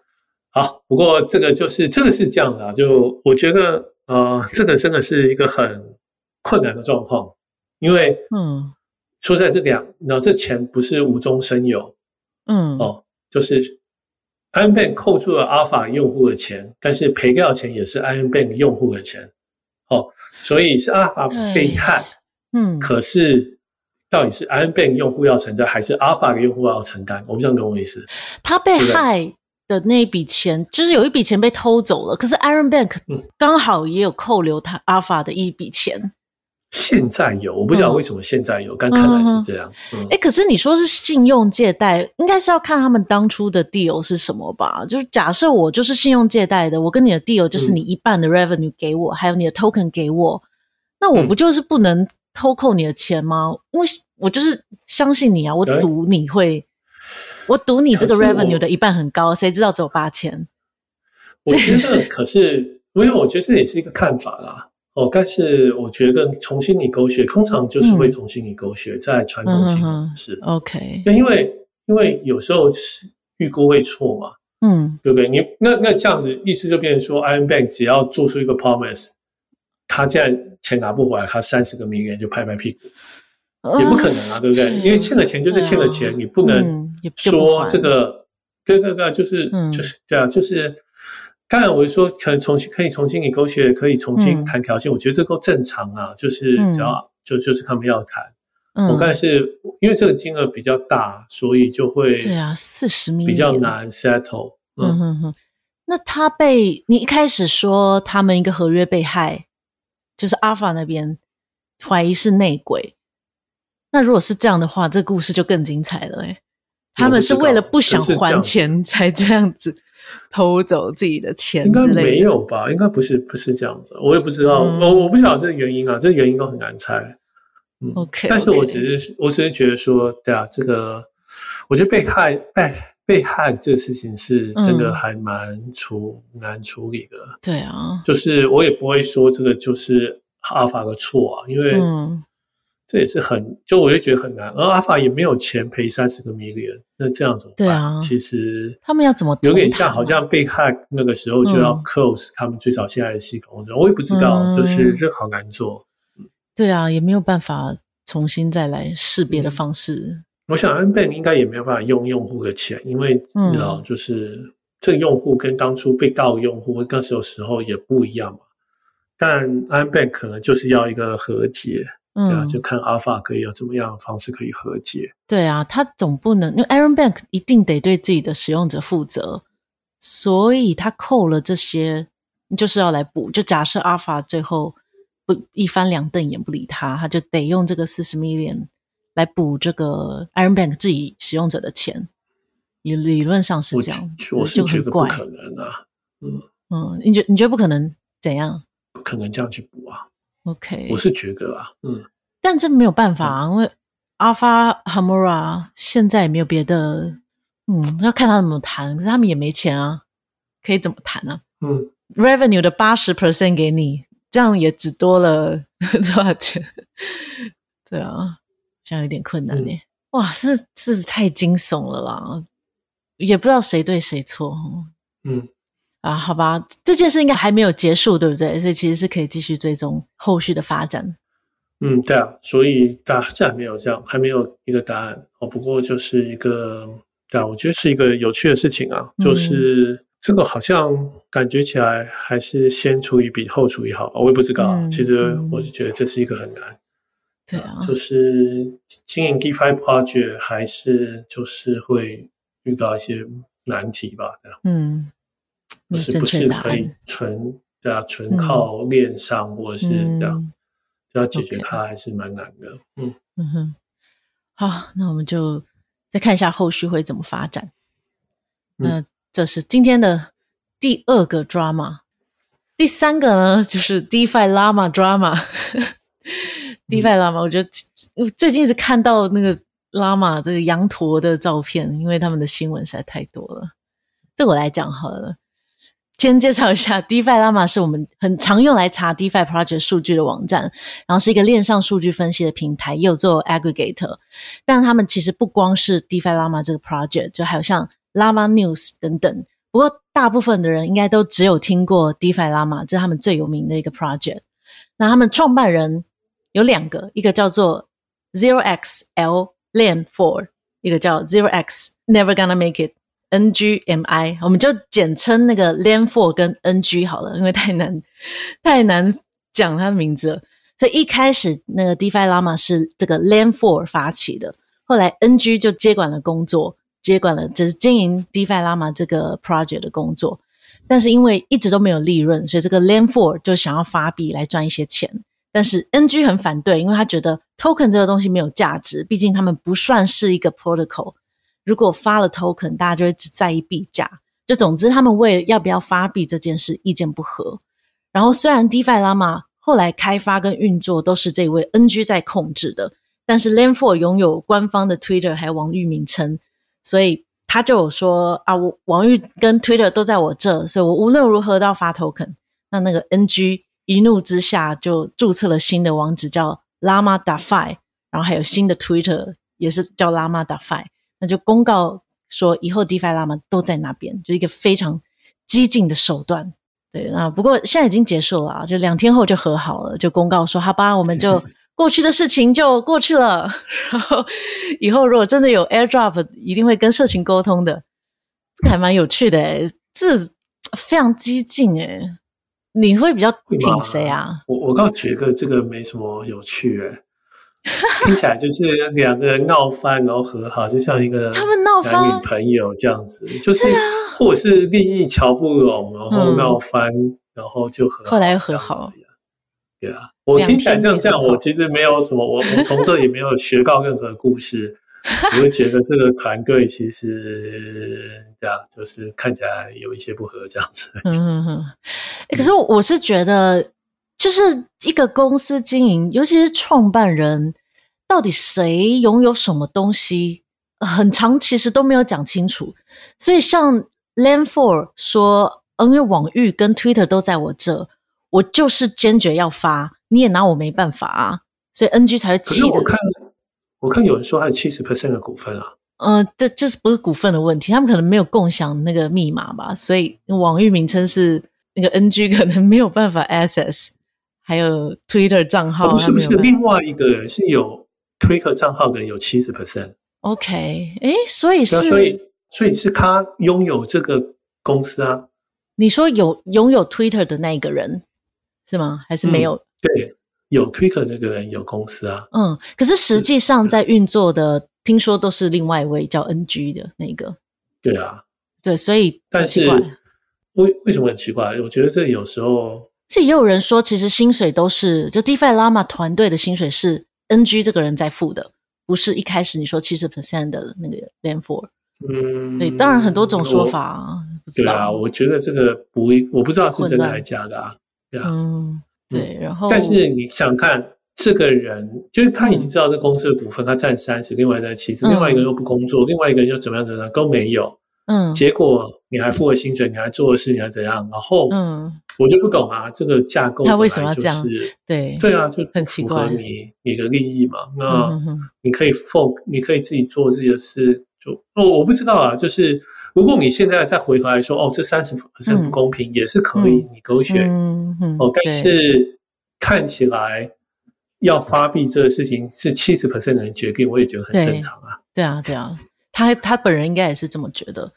好，不过这个就是这个是这样的啊，就我觉得呃，这个真的是一个很。困难的状况，因为嗯，说在这两，然后这钱不是无中生有，嗯哦，就是 ironbank 扣住了 Alpha 用户的钱，但是赔掉的钱也是 ironbank 用户的钱，哦，所以是 Alpha 被害，嗯，可是到底是 ironbank 用户要承担，还是 Alpha 的用户要承担？我不知道你懂我意思。他被害的那一笔钱，就是有一笔钱被偷走了，可是 ironbank 刚好也有扣留他 Alpha 的一笔钱。现在有，我不知道为什么现在有，但看来是这样。嗯，哎，可是你说是信用借贷，应该是要看他们当初的 deal 是什么吧？就是假设我就是信用借贷的，我跟你的 deal 就是你一半的 revenue 给我，还有你的 token 给我，那我不就是不能偷扣你的钱吗？因为我就是相信你啊，我赌你会，我赌你这个 revenue 的一半很高，谁知道只有八千？我觉得，可是因为我觉得这也是一个看法啦。哦，但是我觉得重新拟勾血，通常就是会重新拟勾选，在传统金融是 OK。那因为因为有时候是预估会错嘛，嗯，对不对？你那那这样子意思就变成说，ironbank 只要做出一个 promise，他现在钱拿不回来，他三十个 million 就拍拍屁股，也不可能啊，对不对？因为欠了钱就是欠了钱，你不能说这个，对对对，就是就是对啊，就是。当然，我是说可能重新可以重新给勾选，可以重新谈条件，嗯、我觉得这够正常啊。就是只要、嗯、就就是他们要谈，嗯、我但是因为这个金额比较大，所以就会对啊，四十米比较难 settle。嗯哼哼。那他被你一开始说他们一个合约被害，就是 Alpha 那边怀疑是内鬼。那如果是这样的话，这故事就更精彩了哎、欸。他们是为了不想还钱才这样子。偷走自己的钱，应该没有吧？应该不是，不是这样子。我也不知道，嗯、我我不晓得这个原因啊，这个原因都很难猜。嗯，OK，但是我只是，我只是觉得说，对啊，这个我觉得被害被被害这个事情是真的还蛮处、嗯、难处理的。对啊，就是我也不会说这个就是 Alpha 的错啊，因为。嗯这也是很，就我就觉得很难，而 Alpha 也没有钱赔三十个 million，那这样怎么办？对啊，其实他们要怎么有点像，好像被害那个时候就要 close 他们最早现在的系统，嗯、我也不知道，就是这好难做。对啊，也没有办法重新再来识别的方式。嗯、我想 ironbank 应该也没有办法用用户的钱，因为你知道，就是这个用户跟当初被盗用户那时候时候也不一样嘛。但 ironbank 可能就是要一个和解。嗯，对啊，就看 Alpha 可以有怎么样的方式可以和解。对啊，他总不能，因为 ironbank 一定得对自己的使用者负责，所以他扣了这些，就是要来补。就假设 Alpha 最后不一翻两瞪眼不理他，他就得用这个四十 million 来补这个 ironbank 自己使用者的钱。理理论上是这样，我是觉得不可能啊。嗯嗯，你觉你觉得不可能怎样？不可能这样去补啊。OK，我是觉得啊，嗯，但这没有办法啊，因为 Alpha Homura 现在也没有别的，嗯，要看他怎么谈，可是他们也没钱啊，可以怎么谈呢？嗯，Revenue 的八十 percent 给你，这样也只多了 多少钱？对啊，这样有点困难呢。嗯、哇，是是太惊悚了啦，也不知道谁对谁错。嗯，啊，好吧，这件事应该还没有结束，对不对？所以其实是可以继续追踪后续的发展。嗯，对啊，所以答案还没有这样，还没有一个答案哦。不过就是一个，对啊，我觉得是一个有趣的事情啊。就是、嗯、这个好像感觉起来还是先处理比后处理好，我也不知道。嗯、其实我就觉得这是一个很难。对啊，就是经营 DeFi project 还是就是会遇到一些难题吧。嗯，不是不是可以纯对啊，纯靠链上、嗯、或者是这样。要解决它还是蛮难的嗯嗯哼，好，那我们就再看一下后续会怎么发展。嗯、那这是今天的第二个 drama，第三个呢就是 DeFi Llama drama。DeFi Llama，我觉得最近是看到那个 Llama 这个羊驼的照片，因为他们的新闻实在太多了。这我来讲好了。先介绍一下，DeFi Llama 是我们很常用来查 DeFi project 数据的网站，然后是一个链上数据分析的平台，也有做 aggregator。但他们其实不光是 DeFi Llama 这个 project，就还有像 Llama News 等等。不过大部分的人应该都只有听过 DeFi Llama，这是他们最有名的一个 project。那他们创办人有两个，一个叫做 Zero X L Lam Four，一个叫 Zero X Never Gonna Make It。NGMI，我们就简称那个 Lam Four 跟 NG 好了，因为太难 太难讲它的名字了。所以一开始那个 DeFi Llama 是这个 Lam Four 发起的，后来 NG 就接管了工作，接管了就是经营 DeFi Llama 这个 project 的工作。但是因为一直都没有利润，所以这个 Lam Four 就想要发币来赚一些钱。但是 NG 很反对，因为他觉得 token 这个东西没有价值，毕竟他们不算是一个 protocol。如果发了 token，大家就会只在意币价。就总之，他们为了要不要发币这件事意见不合。然后，虽然 DeFi Llama 后来开发跟运作都是这位 NG 在控制的，但是 Lam Four 拥有官方的 Twitter 还有网域名称，所以他就有说啊，我网域跟 Twitter 都在我这，所以我无论如何都要发 token。那那个 NG 一怒之下就注册了新的网址叫 Lama DeFi，然后还有新的 Twitter 也是叫 Llama.fi。那就公告说，以后 DeFi Llama 都在那边，就一个非常激进的手段。对，那不过现在已经结束了啊，就两天后就和好了，就公告说，好吧，我们就 过去的事情就过去了。然后以后如果真的有 Airdrop，一定会跟社群沟通的。这个还蛮有趣的诶，这非常激进诶。你会比较挺谁啊？我我倒觉得这个没什么有趣诶。听起来就是两个人闹翻，然后和好，就像一个他们闹翻男女朋友这样子，就是或者是利益瞧不拢，然后闹翻，然后就和好，后来又和好。对啊，我听起来像这样，我其实没有什么，我 我从这里没有学到任何故事，我就觉得这个团队其实对啊，就是看起来有一些不合这样子。嗯嗯嗯。可是我是觉得。就是一个公司经营，尤其是创办人，到底谁拥有什么东西，很长其实都没有讲清楚。所以像 Lam Four 说，因为网域跟 Twitter 都在我这，我就是坚决要发，你也拿我没办法啊。所以 NG 才会气的。我看，我看有人说还有七十 percent 的股份啊。嗯、呃，这就是不是股份的问题，他们可能没有共享那个密码吧。所以网域名称是那个 NG，可能没有办法 access。还有 Twitter 账号，不是不是另外一个人是有 Twitter 账号的有七十 percent。OK，诶，所以是，所以所以是他拥有这个公司啊？你说有拥有 Twitter 的那一个人是吗？还是没有？嗯、对，有 Twitter 那个人有公司啊。嗯，可是实际上在运作的，听说都是另外一位叫 NG 的那个。对啊，对，所以但是为为什么很奇怪？我觉得这有时候。这也有人说，其实薪水都是就 DeFi Llama 团队的薪水是 NG 这个人在付的，不是一开始你说七十 percent 的那个 Lam Four。嗯，对，当然很多种说法啊。对啊，我觉得这个不，我不知道是真的还是假的啊。对啊，嗯，对，然后但是你想看这个人就是他已经知道这公司的股份，他占三十，另外在七十，另外一个又不工作，另外一个人又怎么样怎么样都没有。嗯，结果你还付了薪水，你还做的事，你还怎样？然后，嗯，我就不懂啊，这个架构他为什么要这样？对对啊，就很符合你你的利益嘛。那你可以 focus，你可以自己做自己的事。就哦，我不知道啊，就是如果你现在再回头来说，哦，这三十分不公平，也是可以你勾选。嗯嗯。哦，但是看起来要发币这个事情是七十 percent 的人决定，我也觉得很正常啊。对啊，对啊。他他本人应该也是这么觉得，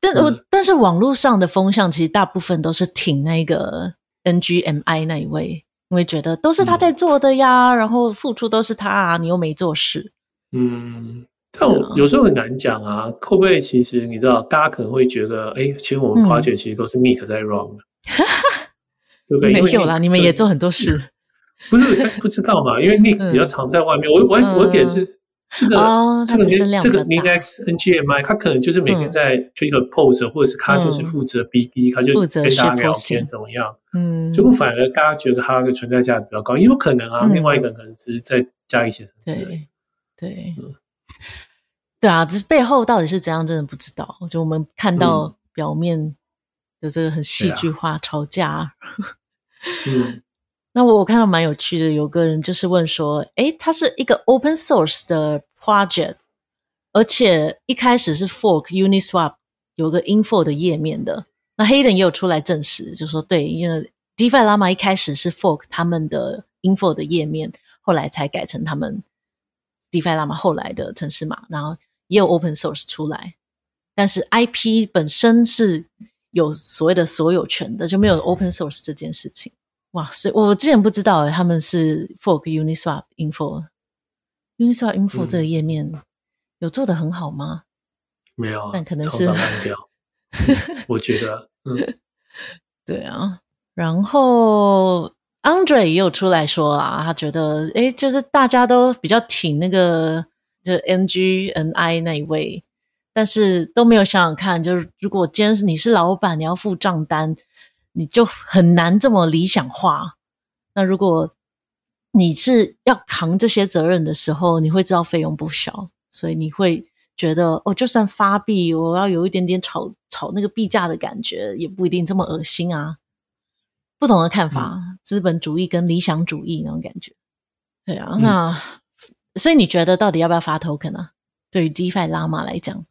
但我、嗯、但是网络上的风向其实大部分都是挺那个 NGMI 那一位，因为觉得都是他在做的呀，嗯、然后付出都是他啊，你又没做事。嗯，但我有时候很难讲啊，会不会其实你知道，大家可能会觉得，哎，其实我们 project 其实都是 Meet 在的，对不对？没有啦，你们也做很多事，不是，但是不知道嘛，因为 Meet 比较常在外面，我我我点是。这个、哦、这个这个 Linux NGMI，他可能就是每天在推一个 pose，、嗯、或者是他就是负责 BD，、嗯、他就跟大家聊天怎么样？嗯，就不反而大家觉得他的存在价值比较高，也有可能啊。嗯、另外一个人可能只是在家里写程式。对对，嗯、对啊，只是背后到底是怎样，真的不知道。就我们看到表面的这个很戏剧化吵架。嗯。那我我看到蛮有趣的，有个人就是问说，诶，它是一个 open source 的 project，而且一开始是 fork Uniswap 有个 info 的页面的。那 Hayden 也有出来证实，就说对，因为 DeFi Llama 一开始是 fork 他们的 info 的页面，后来才改成他们 DeFi Llama 后来的程式码，然后也有 open source 出来，但是 IP 本身是有所谓的所有权的，就没有 open source 这件事情。哇，所以我之前不知道他们是 fork Uniswap info，Uniswap info 这个页面有做的很好吗？没有，但可能是烂掉。我觉得，嗯，对啊。然后 Andre 也有出来说啊，他觉得，诶，就是大家都比较挺那个，就 NGNI 那一位，但是都没有想想看，就是如果今天是你是老板，你要付账单。你就很难这么理想化。那如果你是要扛这些责任的时候，你会知道费用不小，所以你会觉得哦，就算发币，我要有一点点炒炒那个币价的感觉，也不一定这么恶心啊。不同的看法，嗯、资本主义跟理想主义那种感觉。对啊，那、嗯、所以你觉得到底要不要发 token 啊？对于 DeFi Llama 来讲？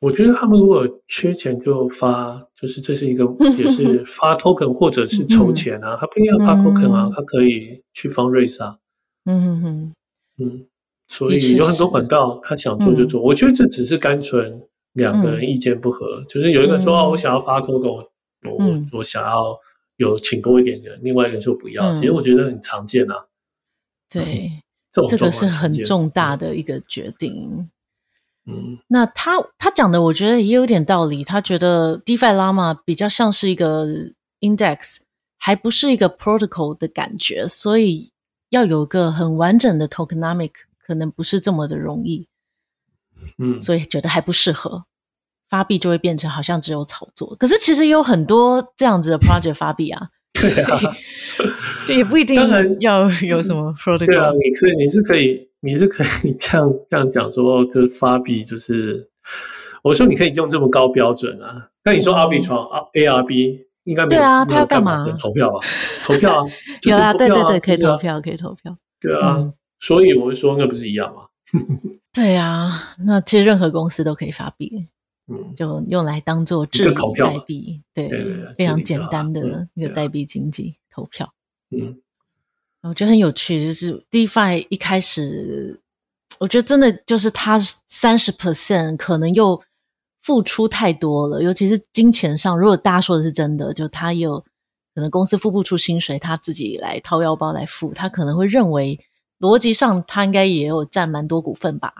我觉得他们如果缺钱就发，就是这是一个 也是发 token 或者是筹钱啊，他不一定要发 token 啊，他可以去 fundraise 啊。嗯嗯嗯嗯，所以有很多管道，他想做就做。我觉得这只是单纯两个人意见不合，就是有一个人说哦，我想要发 token，我我想要有请多一点人，另外一个人说不要。其实我觉得很常见啊。对，这个是很重大的一个决定。嗯，那他他讲的，我觉得也有点道理。他觉得 DeFi Llama 比较像是一个 index，还不是一个 protocol 的感觉，所以要有个很完整的 tokenomic，可能不是这么的容易。嗯，所以觉得还不适合发币，就会变成好像只有炒作。可是其实有很多这样子的 project 发币啊，对啊，就也不一定要有什么 protocol。对啊，你可以，你是可以。你是可以这样这样讲说，就是发币，就是我说你可以用这么高标准啊。那你说 Arbitrum ARB 应该没有，对啊，他要干嘛？投票啊，投票啊，有啊，对对对，可以投票，可以投票。对啊，所以我就说，那不是一样吗？对啊，那其实任何公司都可以发币，嗯，就用来当做治理代币，对，非常简单的一个代币经济投票，嗯。我觉得很有趣，就是 DeFi 一开始，我觉得真的就是他三十 percent 可能又付出太多了，尤其是金钱上。如果大家说的是真的，就他有可能公司付不出薪水，他自己来掏腰包来付，他可能会认为逻辑上他应该也有占蛮多股份吧，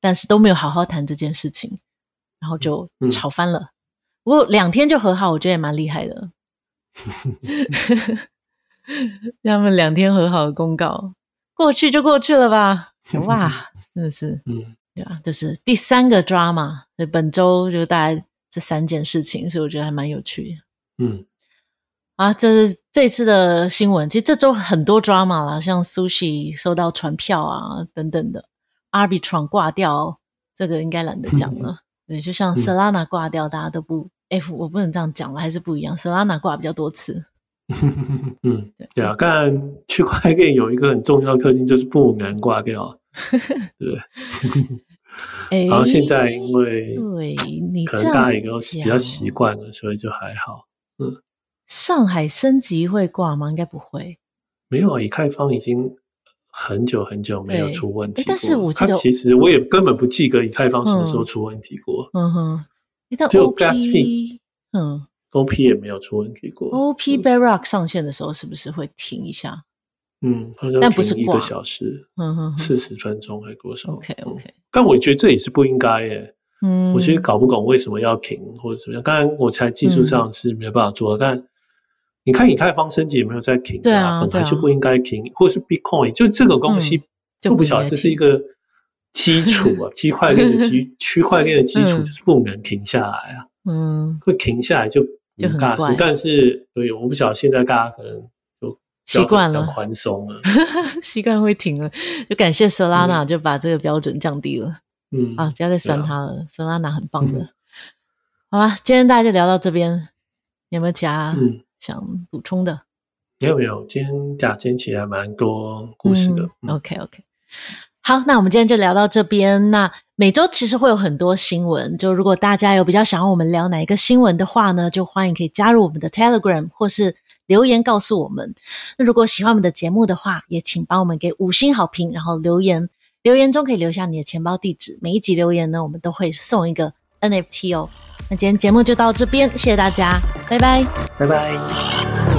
但是都没有好好谈这件事情，然后就吵翻了。嗯、不过两天就和好，我觉得也蛮厉害的。他们两天和好的公告，过去就过去了吧？哇，真的是，嗯，对啊，这是第三个 drama，所以本周就大概这三件事情，所以我觉得还蛮有趣的。嗯，啊，这是这次的新闻。其实这周很多 drama 啦，像 Sushi 收到传票啊等等的 a r b i t r o n 挂掉，这个应该懒得讲了。对，就像 Solana 挂掉，大家都不，哎，我不能这样讲了，还是不一样。Solana 挂比较多次。嗯，对啊，当然区块链有一个很重要的特性，就是不能挂掉，对。然后现在因为对你可能大家也都比较习惯了，所以就还好。嗯，上海升级会挂吗？应该不会。没有啊，以太坊已经很久很久没有出问题。但是我记得，其实我也根本不记得以太坊什么时候出问题过。嗯哼，就 Gas P，嗯。OP 也没有出问题过。OP Bedrock 上线的时候是不是会停一下？嗯，好像停一个小时，嗯哼，四十分钟还多少？OK OK。但我觉得这也是不应该耶。嗯，我其实搞不懂为什么要停或者怎么样。当然，我才技术上是没办法做，但你看以太坊升级有没有在停，对啊，本来就不应该停，或是 Bitcoin 就这个东西就不晓得这是一个基础啊，区块链的基区块链的基础就是不能停下来啊。嗯，会停下来就。就很尬事，但是所以我不晓得现在大家可能就习惯了宽松了，习惯会停了。就感谢 Solana 就把这个标准降低了。嗯啊，不要再删它了，Solana 很棒的。好吧，今天大家就聊到这边，有没有其他想补充的？没有没有，今天假今天其实还蛮多故事的。OK OK。好，那我们今天就聊到这边。那每周其实会有很多新闻，就如果大家有比较想要我们聊哪一个新闻的话呢，就欢迎可以加入我们的 Telegram 或是留言告诉我们。那如果喜欢我们的节目的话，也请帮我们给五星好评，然后留言，留言中可以留下你的钱包地址。每一集留言呢，我们都会送一个 NFT 哦。那今天节目就到这边，谢谢大家，拜拜，拜拜。